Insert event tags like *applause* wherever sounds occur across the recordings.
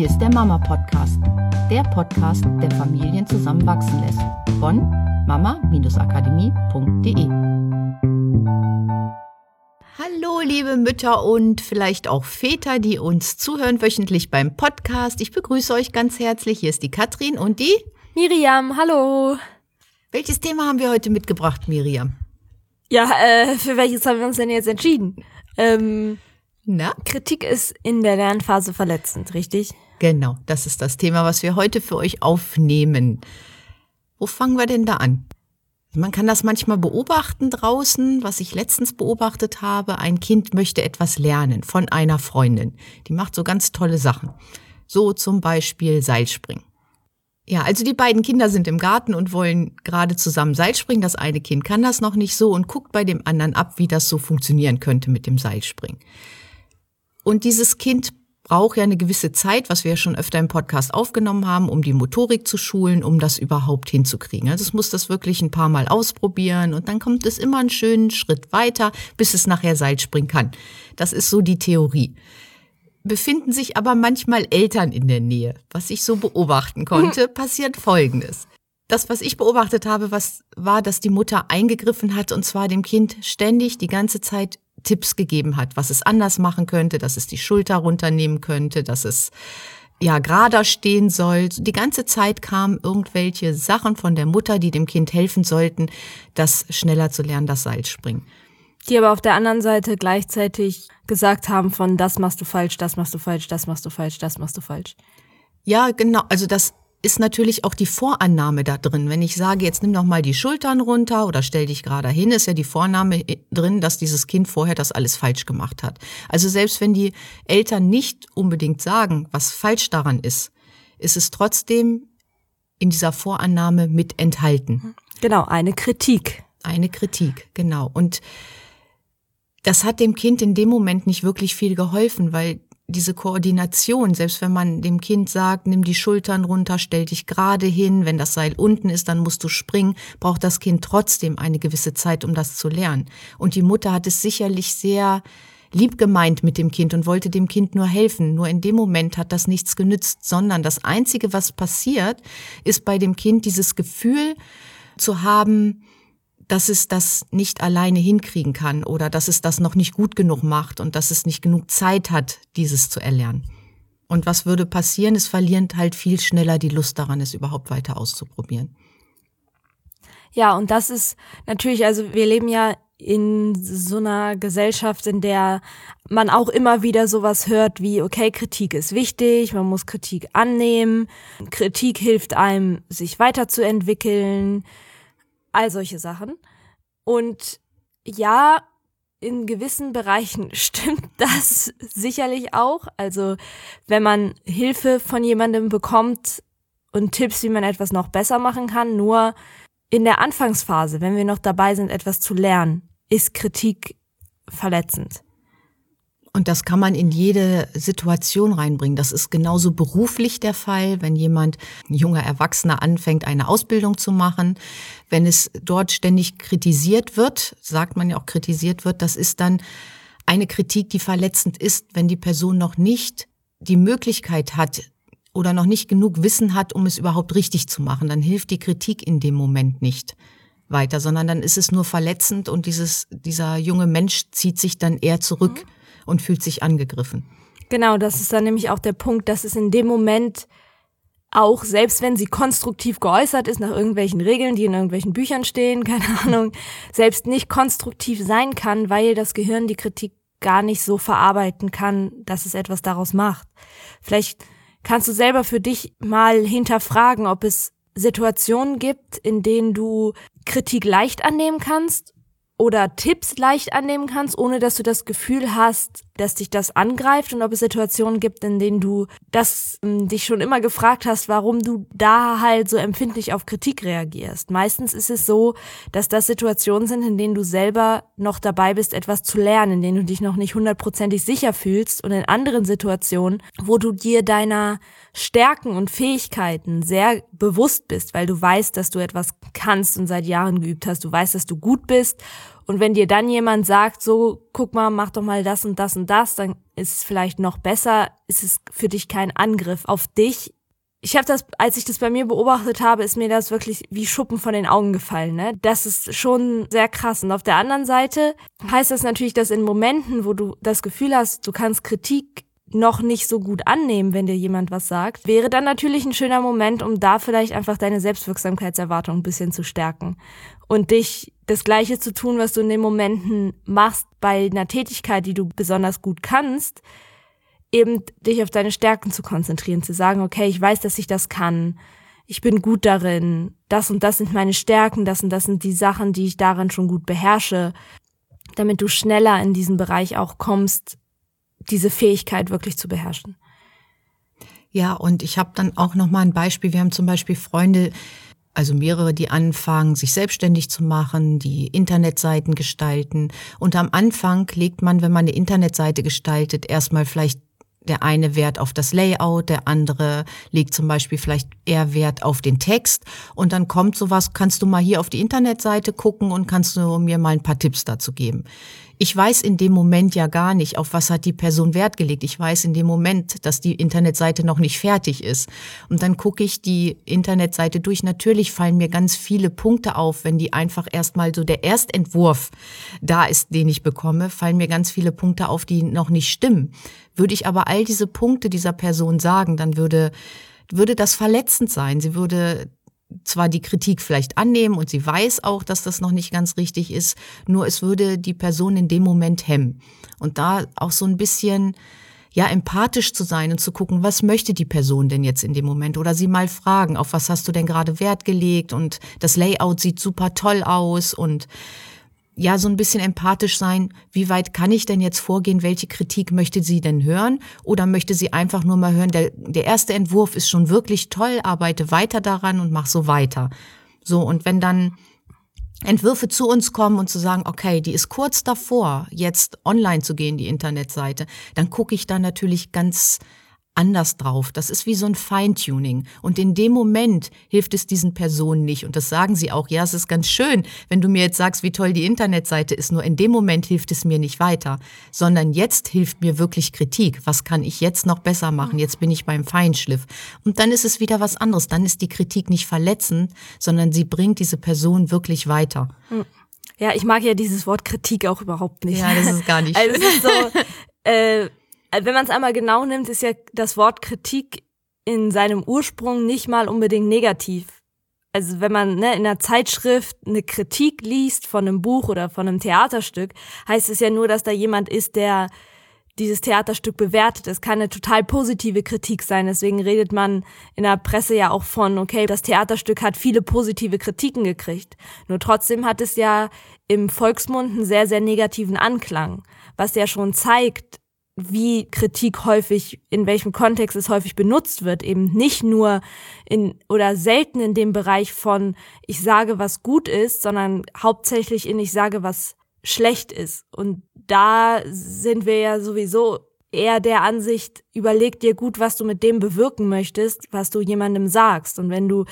Hier ist der Mama Podcast, der Podcast, der Familien zusammenwachsen lässt. Von mama-akademie.de. Hallo, liebe Mütter und vielleicht auch Väter, die uns zuhören wöchentlich beim Podcast. Ich begrüße euch ganz herzlich. Hier ist die Katrin und die Miriam. Hallo. Welches Thema haben wir heute mitgebracht, Miriam? Ja, äh, für welches haben wir uns denn jetzt entschieden? Ähm, Na? Kritik ist in der Lernphase verletzend, richtig? Genau, das ist das Thema, was wir heute für euch aufnehmen. Wo fangen wir denn da an? Man kann das manchmal beobachten draußen, was ich letztens beobachtet habe. Ein Kind möchte etwas lernen von einer Freundin. Die macht so ganz tolle Sachen. So zum Beispiel Seilspringen. Ja, also die beiden Kinder sind im Garten und wollen gerade zusammen Seilspringen. Das eine Kind kann das noch nicht so und guckt bei dem anderen ab, wie das so funktionieren könnte mit dem Seilspringen. Und dieses Kind braucht ja eine gewisse Zeit, was wir ja schon öfter im Podcast aufgenommen haben, um die Motorik zu schulen, um das überhaupt hinzukriegen. Also es muss das wirklich ein paar Mal ausprobieren und dann kommt es immer einen schönen Schritt weiter, bis es nachher Seilspringen kann. Das ist so die Theorie. Befinden sich aber manchmal Eltern in der Nähe. Was ich so beobachten konnte, *laughs* passiert Folgendes. Das, was ich beobachtet habe, was war, dass die Mutter eingegriffen hat und zwar dem Kind ständig die ganze Zeit Tipps gegeben hat, was es anders machen könnte, dass es die Schulter runternehmen könnte, dass es ja gerader stehen soll. Die ganze Zeit kamen irgendwelche Sachen von der Mutter, die dem Kind helfen sollten, das schneller zu lernen, das Seilspringen. Die aber auf der anderen Seite gleichzeitig gesagt haben von das machst du falsch, das machst du falsch, das machst du falsch, das machst du falsch. Ja, genau. Also das ist natürlich auch die Vorannahme da drin. Wenn ich sage, jetzt nimm doch mal die Schultern runter oder stell dich gerade hin, ist ja die Vornahme drin, dass dieses Kind vorher das alles falsch gemacht hat. Also selbst wenn die Eltern nicht unbedingt sagen, was falsch daran ist, ist es trotzdem in dieser Vorannahme mit enthalten. Genau, eine Kritik. Eine Kritik, genau. Und das hat dem Kind in dem Moment nicht wirklich viel geholfen, weil diese Koordination, selbst wenn man dem Kind sagt, nimm die Schultern runter, stell dich gerade hin, wenn das Seil unten ist, dann musst du springen, braucht das Kind trotzdem eine gewisse Zeit, um das zu lernen. Und die Mutter hat es sicherlich sehr lieb gemeint mit dem Kind und wollte dem Kind nur helfen. Nur in dem Moment hat das nichts genützt, sondern das Einzige, was passiert, ist bei dem Kind dieses Gefühl zu haben, dass es das nicht alleine hinkriegen kann oder dass es das noch nicht gut genug macht und dass es nicht genug Zeit hat, dieses zu erlernen. Und was würde passieren? Es verlieren halt viel schneller die Lust daran, es überhaupt weiter auszuprobieren. Ja, und das ist natürlich, also wir leben ja in so einer Gesellschaft, in der man auch immer wieder sowas hört wie, okay, Kritik ist wichtig, man muss Kritik annehmen, Kritik hilft einem, sich weiterzuentwickeln, all solche Sachen. Und ja, in gewissen Bereichen *laughs* stimmt das sicherlich auch. Also wenn man Hilfe von jemandem bekommt und Tipps, wie man etwas noch besser machen kann, nur in der Anfangsphase, wenn wir noch dabei sind, etwas zu lernen, ist Kritik verletzend. Und das kann man in jede Situation reinbringen. Das ist genauso beruflich der Fall, wenn jemand, ein junger Erwachsener, anfängt, eine Ausbildung zu machen. Wenn es dort ständig kritisiert wird, sagt man ja auch kritisiert wird, das ist dann eine Kritik, die verletzend ist, wenn die Person noch nicht die Möglichkeit hat oder noch nicht genug Wissen hat, um es überhaupt richtig zu machen. Dann hilft die Kritik in dem Moment nicht weiter, sondern dann ist es nur verletzend und dieses, dieser junge Mensch zieht sich dann eher zurück. Mhm und fühlt sich angegriffen. Genau, das ist dann nämlich auch der Punkt, dass es in dem Moment auch, selbst wenn sie konstruktiv geäußert ist nach irgendwelchen Regeln, die in irgendwelchen Büchern stehen, *laughs* keine Ahnung, selbst nicht konstruktiv sein kann, weil das Gehirn die Kritik gar nicht so verarbeiten kann, dass es etwas daraus macht. Vielleicht kannst du selber für dich mal hinterfragen, ob es Situationen gibt, in denen du Kritik leicht annehmen kannst oder Tipps leicht annehmen kannst, ohne dass du das Gefühl hast, dass dich das angreift und ob es Situationen gibt, in denen du das ähm, dich schon immer gefragt hast, warum du da halt so empfindlich auf Kritik reagierst. Meistens ist es so, dass das Situationen sind, in denen du selber noch dabei bist, etwas zu lernen, in denen du dich noch nicht hundertprozentig sicher fühlst und in anderen Situationen, wo du dir deiner Stärken und Fähigkeiten sehr bewusst bist, weil du weißt, dass du etwas kannst und seit Jahren geübt hast, du weißt, dass du gut bist Und wenn dir dann jemand sagt, so, guck mal, mach doch mal das und das und das, dann ist es vielleicht noch besser, ist es für dich kein Angriff auf dich. Ich habe das, als ich das bei mir beobachtet habe, ist mir das wirklich wie Schuppen von den Augen gefallen. Ne? Das ist schon sehr krass. Und auf der anderen Seite heißt das natürlich, dass in Momenten, wo du das Gefühl hast, du kannst Kritik noch nicht so gut annehmen, wenn dir jemand was sagt, wäre dann natürlich ein schöner Moment, um da vielleicht einfach deine Selbstwirksamkeitserwartung ein bisschen zu stärken und dich das Gleiche zu tun, was du in den Momenten machst bei einer Tätigkeit, die du besonders gut kannst, eben dich auf deine Stärken zu konzentrieren, zu sagen, okay, ich weiß, dass ich das kann, ich bin gut darin, das und das sind meine Stärken, das und das sind die Sachen, die ich darin schon gut beherrsche, damit du schneller in diesen Bereich auch kommst, diese Fähigkeit wirklich zu beherrschen. Ja, und ich habe dann auch noch mal ein Beispiel. Wir haben zum Beispiel Freunde, also mehrere, die anfangen, sich selbstständig zu machen, die Internetseiten gestalten. Und am Anfang legt man, wenn man eine Internetseite gestaltet, erstmal vielleicht der eine Wert auf das Layout, der andere legt zum Beispiel vielleicht eher Wert auf den Text und dann kommt sowas, kannst du mal hier auf die Internetseite gucken und kannst du mir mal ein paar Tipps dazu geben ich weiß in dem Moment ja gar nicht, auf was hat die Person Wert gelegt. Ich weiß in dem Moment, dass die Internetseite noch nicht fertig ist. Und dann gucke ich die Internetseite durch. Natürlich fallen mir ganz viele Punkte auf, wenn die einfach erstmal so der Erstentwurf da ist, den ich bekomme, fallen mir ganz viele Punkte auf, die noch nicht stimmen. Würde ich aber all diese Punkte dieser Person sagen, dann würde würde das verletzend sein. Sie würde zwar die Kritik vielleicht annehmen und sie weiß auch, dass das noch nicht ganz richtig ist, nur es würde die Person in dem Moment hemmen. Und da auch so ein bisschen ja empathisch zu sein und zu gucken, was möchte die Person denn jetzt in dem Moment oder sie mal fragen, auf was hast du denn gerade Wert gelegt und das Layout sieht super toll aus und ja, so ein bisschen empathisch sein. Wie weit kann ich denn jetzt vorgehen? Welche Kritik möchte sie denn hören? Oder möchte sie einfach nur mal hören, der, der erste Entwurf ist schon wirklich toll, arbeite weiter daran und mach so weiter. So, und wenn dann Entwürfe zu uns kommen und zu sagen, okay, die ist kurz davor, jetzt online zu gehen, die Internetseite, dann gucke ich da natürlich ganz anders drauf. Das ist wie so ein Feintuning. Und in dem Moment hilft es diesen Personen nicht. Und das sagen sie auch. Ja, es ist ganz schön, wenn du mir jetzt sagst, wie toll die Internetseite ist. Nur in dem Moment hilft es mir nicht weiter. Sondern jetzt hilft mir wirklich Kritik. Was kann ich jetzt noch besser machen? Jetzt bin ich beim Feinschliff. Und dann ist es wieder was anderes. Dann ist die Kritik nicht verletzend, sondern sie bringt diese Person wirklich weiter. Hm. Ja, ich mag ja dieses Wort Kritik auch überhaupt nicht. Ja, das ist gar nicht *laughs* schön. Also so, äh, wenn man es einmal genau nimmt, ist ja das Wort Kritik in seinem Ursprung nicht mal unbedingt negativ. Also wenn man ne, in einer Zeitschrift eine Kritik liest von einem Buch oder von einem Theaterstück, heißt es ja nur, dass da jemand ist, der dieses Theaterstück bewertet. Es kann eine total positive Kritik sein. Deswegen redet man in der Presse ja auch von, okay, das Theaterstück hat viele positive Kritiken gekriegt. Nur trotzdem hat es ja im Volksmund einen sehr, sehr negativen Anklang, was ja schon zeigt, wie Kritik häufig, in welchem Kontext es häufig benutzt wird, eben nicht nur in oder selten in dem Bereich von ich sage, was gut ist, sondern hauptsächlich in ich sage, was schlecht ist. Und da sind wir ja sowieso eher der Ansicht, überleg dir gut, was du mit dem bewirken möchtest, was du jemandem sagst. Und wenn du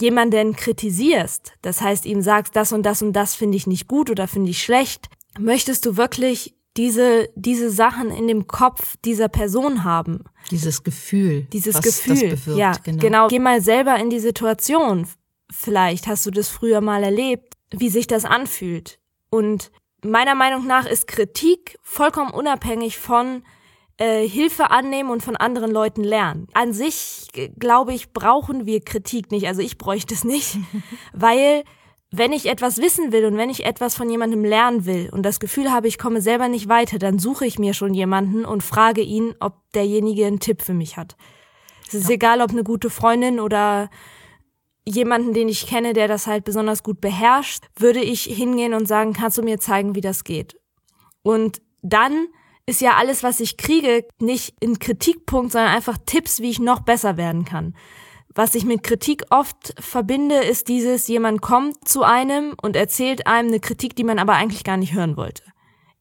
jemanden kritisierst, das heißt ihm sagst, das und das und das finde ich nicht gut oder finde ich schlecht, möchtest du wirklich diese, diese Sachen in dem Kopf dieser Person haben. Dieses Gefühl. Dieses Gefühl. Bewirkt, ja, genau. genau. Geh mal selber in die Situation. Vielleicht hast du das früher mal erlebt, wie sich das anfühlt. Und meiner Meinung nach ist Kritik vollkommen unabhängig von äh, Hilfe annehmen und von anderen Leuten lernen. An sich, glaube ich, brauchen wir Kritik nicht. Also ich bräuchte es nicht, *laughs* weil wenn ich etwas wissen will und wenn ich etwas von jemandem lernen will und das Gefühl habe, ich komme selber nicht weiter, dann suche ich mir schon jemanden und frage ihn, ob derjenige einen Tipp für mich hat. Es ist ja. egal, ob eine gute Freundin oder jemanden, den ich kenne, der das halt besonders gut beherrscht, würde ich hingehen und sagen, kannst du mir zeigen, wie das geht? Und dann ist ja alles, was ich kriege, nicht ein Kritikpunkt, sondern einfach Tipps, wie ich noch besser werden kann. Was ich mit Kritik oft verbinde, ist dieses, jemand kommt zu einem und erzählt einem eine Kritik, die man aber eigentlich gar nicht hören wollte.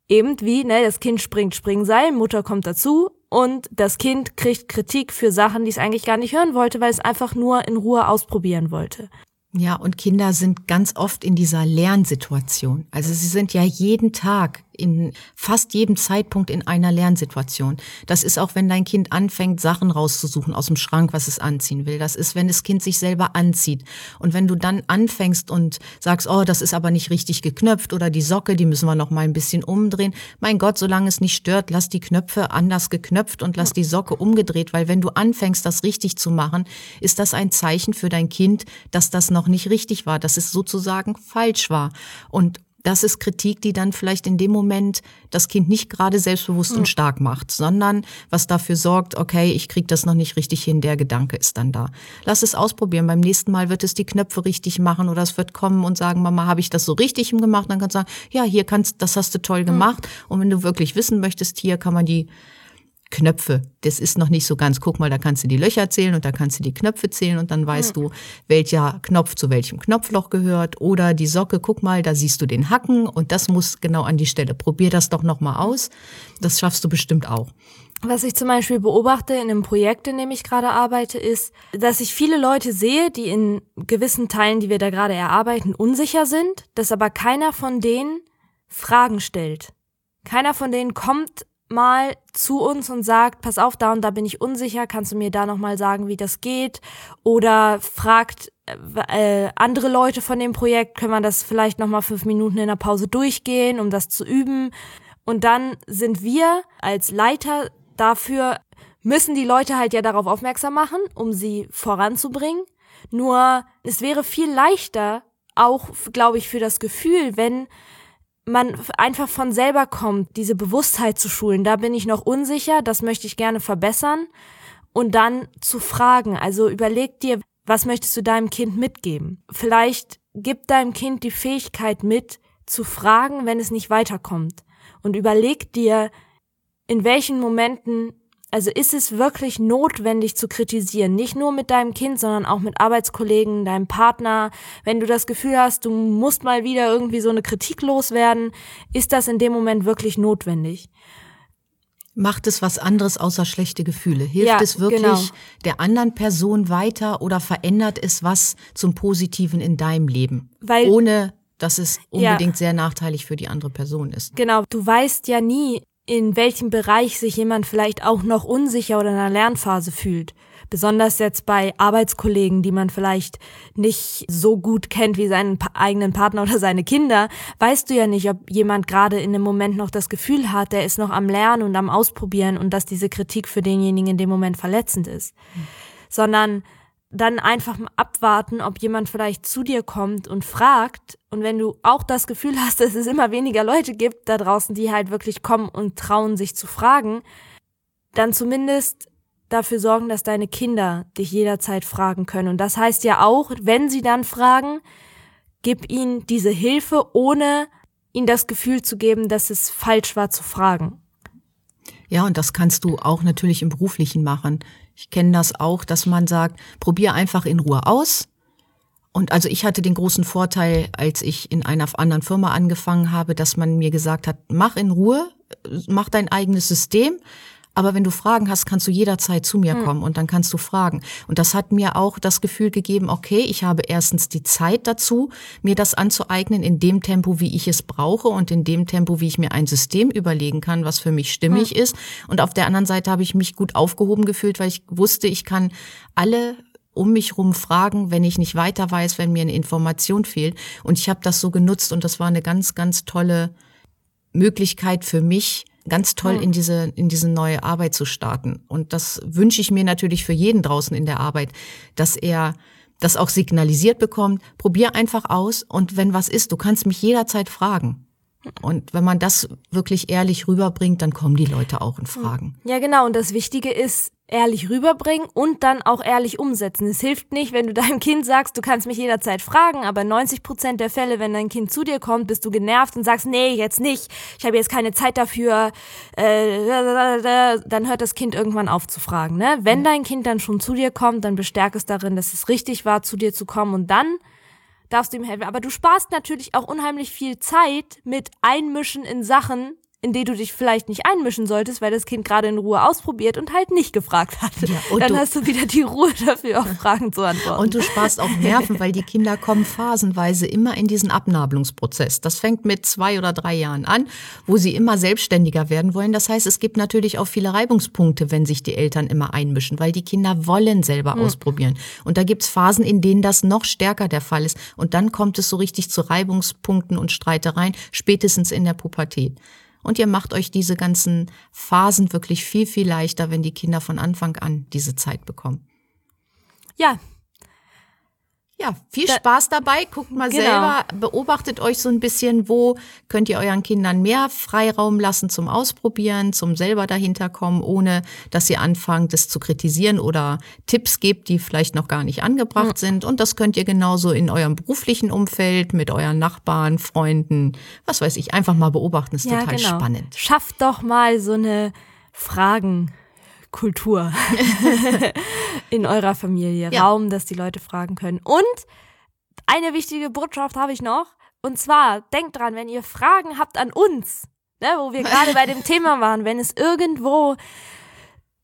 Eben wie, ne, das Kind springt Springseil, Mutter kommt dazu und das Kind kriegt Kritik für Sachen, die es eigentlich gar nicht hören wollte, weil es einfach nur in Ruhe ausprobieren wollte. Ja, und Kinder sind ganz oft in dieser Lernsituation. Also sie sind ja jeden Tag in fast jedem Zeitpunkt in einer Lernsituation. Das ist auch, wenn dein Kind anfängt, Sachen rauszusuchen aus dem Schrank, was es anziehen will. Das ist, wenn das Kind sich selber anzieht. Und wenn du dann anfängst und sagst, oh, das ist aber nicht richtig geknöpft oder die Socke, die müssen wir noch mal ein bisschen umdrehen. Mein Gott, solange es nicht stört, lass die Knöpfe anders geknöpft und lass die Socke umgedreht, weil wenn du anfängst, das richtig zu machen, ist das ein Zeichen für dein Kind, dass das noch nicht richtig war, dass es sozusagen falsch war. Und das ist Kritik, die dann vielleicht in dem Moment das Kind nicht gerade selbstbewusst und stark macht, sondern was dafür sorgt, okay, ich krieg das noch nicht richtig hin, der Gedanke ist dann da. Lass es ausprobieren. Beim nächsten Mal wird es die Knöpfe richtig machen oder es wird kommen und sagen, Mama, habe ich das so richtig gemacht? Dann kannst du sagen, ja, hier kannst, das hast du toll gemacht. Und wenn du wirklich wissen möchtest, hier kann man die Knöpfe. Das ist noch nicht so ganz. Guck mal, da kannst du die Löcher zählen und da kannst du die Knöpfe zählen und dann weißt mhm. du, welcher Knopf zu welchem Knopfloch gehört. Oder die Socke, guck mal, da siehst du den Hacken und das muss genau an die Stelle. Probier das doch nochmal aus. Das schaffst du bestimmt auch. Was ich zum Beispiel beobachte in einem Projekt, in dem ich gerade arbeite, ist, dass ich viele Leute sehe, die in gewissen Teilen, die wir da gerade erarbeiten, unsicher sind, dass aber keiner von denen Fragen stellt. Keiner von denen kommt mal zu uns und sagt, pass auf, da und da bin ich unsicher, kannst du mir da nochmal sagen, wie das geht? Oder fragt äh, andere Leute von dem Projekt, können wir das vielleicht nochmal fünf Minuten in der Pause durchgehen, um das zu üben? Und dann sind wir als Leiter dafür, müssen die Leute halt ja darauf aufmerksam machen, um sie voranzubringen. Nur es wäre viel leichter, auch, glaube ich, für das Gefühl, wenn man einfach von selber kommt, diese Bewusstheit zu schulen. Da bin ich noch unsicher, das möchte ich gerne verbessern. Und dann zu fragen, also überleg dir, was möchtest du deinem Kind mitgeben? Vielleicht gib deinem Kind die Fähigkeit mit, zu fragen, wenn es nicht weiterkommt. Und überleg dir, in welchen Momenten also ist es wirklich notwendig zu kritisieren, nicht nur mit deinem Kind, sondern auch mit Arbeitskollegen, deinem Partner. Wenn du das Gefühl hast, du musst mal wieder irgendwie so eine Kritik loswerden, ist das in dem Moment wirklich notwendig. Macht es was anderes außer schlechte Gefühle? Hilft ja, es wirklich genau. der anderen Person weiter oder verändert es was zum Positiven in deinem Leben? Weil, ohne dass es unbedingt ja. sehr nachteilig für die andere Person ist. Genau, du weißt ja nie, in welchem Bereich sich jemand vielleicht auch noch unsicher oder in einer Lernphase fühlt. Besonders jetzt bei Arbeitskollegen, die man vielleicht nicht so gut kennt wie seinen eigenen Partner oder seine Kinder, weißt du ja nicht, ob jemand gerade in dem Moment noch das Gefühl hat, der ist noch am Lernen und am Ausprobieren und dass diese Kritik für denjenigen in dem Moment verletzend ist. Mhm. Sondern dann einfach mal abwarten, ob jemand vielleicht zu dir kommt und fragt. Und wenn du auch das Gefühl hast, *laughs* dass es immer weniger Leute gibt da draußen, die halt wirklich kommen und trauen, sich zu fragen, dann zumindest dafür sorgen, dass deine Kinder dich jederzeit fragen können. Und das heißt ja auch, wenn sie dann fragen, gib ihnen diese Hilfe, ohne ihnen das Gefühl zu geben, dass es falsch war zu fragen. Ja, und das kannst du auch natürlich im beruflichen machen. Ich kenne das auch, dass man sagt, probier einfach in Ruhe aus. Und also ich hatte den großen Vorteil, als ich in einer anderen Firma angefangen habe, dass man mir gesagt hat, mach in Ruhe, mach dein eigenes System, aber wenn du Fragen hast, kannst du jederzeit zu mir hm. kommen und dann kannst du fragen. Und das hat mir auch das Gefühl gegeben, okay, ich habe erstens die Zeit dazu, mir das anzueignen in dem Tempo, wie ich es brauche und in dem Tempo, wie ich mir ein System überlegen kann, was für mich stimmig hm. ist. Und auf der anderen Seite habe ich mich gut aufgehoben gefühlt, weil ich wusste, ich kann alle um mich rum fragen, wenn ich nicht weiter weiß, wenn mir eine Information fehlt. Und ich habe das so genutzt und das war eine ganz, ganz tolle Möglichkeit für mich, ganz toll in diese, in diese neue Arbeit zu starten. Und das wünsche ich mir natürlich für jeden draußen in der Arbeit, dass er das auch signalisiert bekommt. Probier einfach aus und wenn was ist, du kannst mich jederzeit fragen. Und wenn man das wirklich ehrlich rüberbringt, dann kommen die Leute auch in Fragen. Ja, genau. Und das Wichtige ist, ehrlich rüberbringen und dann auch ehrlich umsetzen. Es hilft nicht, wenn du *laughs* deinem Kind sagst, du kannst mich jederzeit fragen, aber 90 Prozent der Fälle, wenn dein Kind zu dir kommt, bist du genervt und sagst, nee, jetzt nicht, ich habe jetzt keine Zeit dafür, äh, dann hört das Kind irgendwann auf zu fragen. Ne? Wenn dein Kind dann schon zu dir kommt, dann bestärk es darin, dass es richtig war, zu dir zu kommen und dann darfst du ihm helfen. Aber du sparst natürlich auch unheimlich viel Zeit mit Einmischen in Sachen, in die du dich vielleicht nicht einmischen solltest, weil das Kind gerade in Ruhe ausprobiert und halt nicht gefragt hat. Ja, Dann du, hast du wieder die Ruhe dafür, auf Fragen zu antworten. Und du sparst auch Nerven, weil die Kinder kommen phasenweise immer in diesen Abnabelungsprozess. Das fängt mit zwei oder drei Jahren an, wo sie immer selbstständiger werden wollen. Das heißt, es gibt natürlich auch viele Reibungspunkte, wenn sich die Eltern immer einmischen, weil die Kinder wollen selber hm. ausprobieren. Und da gibt's Phasen, in denen das noch stärker der Fall ist. Und dann kommt es so richtig zu Reibungspunkten und Streitereien, spätestens in der Pubertät. Und ihr macht euch diese ganzen Phasen wirklich viel, viel leichter, wenn die Kinder von Anfang an diese Zeit bekommen. Ja, ja, viel da, Spaß dabei. Guckt mal genau. selber, beobachtet euch so ein bisschen, wo könnt ihr euren Kindern mehr Freiraum lassen zum Ausprobieren, zum selber dahinter kommen, ohne dass ihr anfangt, das zu kritisieren oder Tipps gebt, die vielleicht noch gar nicht angebracht mhm. sind. Und das könnt ihr genauso in eurem beruflichen Umfeld, mit euren Nachbarn, Freunden, was weiß ich, einfach mal beobachten. Ist ja, total genau. spannend. Schafft doch mal so eine Fragen. Kultur *laughs* in eurer Familie. Ja. Raum, dass die Leute fragen können. Und eine wichtige Botschaft habe ich noch. Und zwar, denkt dran, wenn ihr Fragen habt an uns, ne, wo wir gerade bei dem *laughs* Thema waren, wenn es irgendwo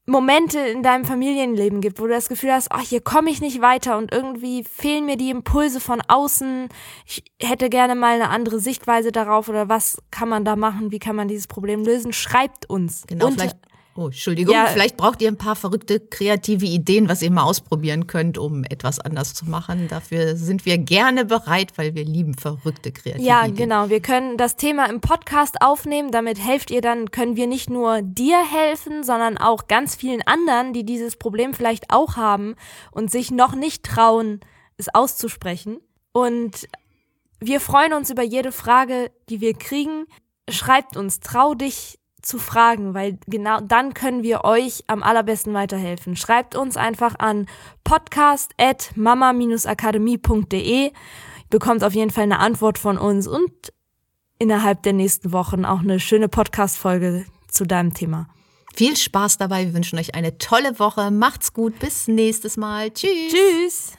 Momente in deinem Familienleben gibt, wo du das Gefühl hast, ach, hier komme ich nicht weiter und irgendwie fehlen mir die Impulse von außen. Ich hätte gerne mal eine andere Sichtweise darauf oder was kann man da machen, wie kann man dieses Problem lösen? Schreibt uns. Genau, und vielleicht Oh, Entschuldigung, ja. vielleicht braucht ihr ein paar verrückte kreative Ideen, was ihr mal ausprobieren könnt, um etwas anders zu machen. Dafür sind wir gerne bereit, weil wir lieben verrückte kreative ja, Ideen. Ja, genau. Wir können das Thema im Podcast aufnehmen. Damit helft ihr dann, können wir nicht nur dir helfen, sondern auch ganz vielen anderen, die dieses Problem vielleicht auch haben und sich noch nicht trauen, es auszusprechen. Und wir freuen uns über jede Frage, die wir kriegen. Schreibt uns, trau dich, zu fragen, weil genau dann können wir euch am allerbesten weiterhelfen. Schreibt uns einfach an podcast@mama-akademie.de. Bekommt auf jeden Fall eine Antwort von uns und innerhalb der nächsten Wochen auch eine schöne Podcast Folge zu deinem Thema. Viel Spaß dabei. Wir wünschen euch eine tolle Woche. Macht's gut. Bis nächstes Mal. Tschüss. Tschüss.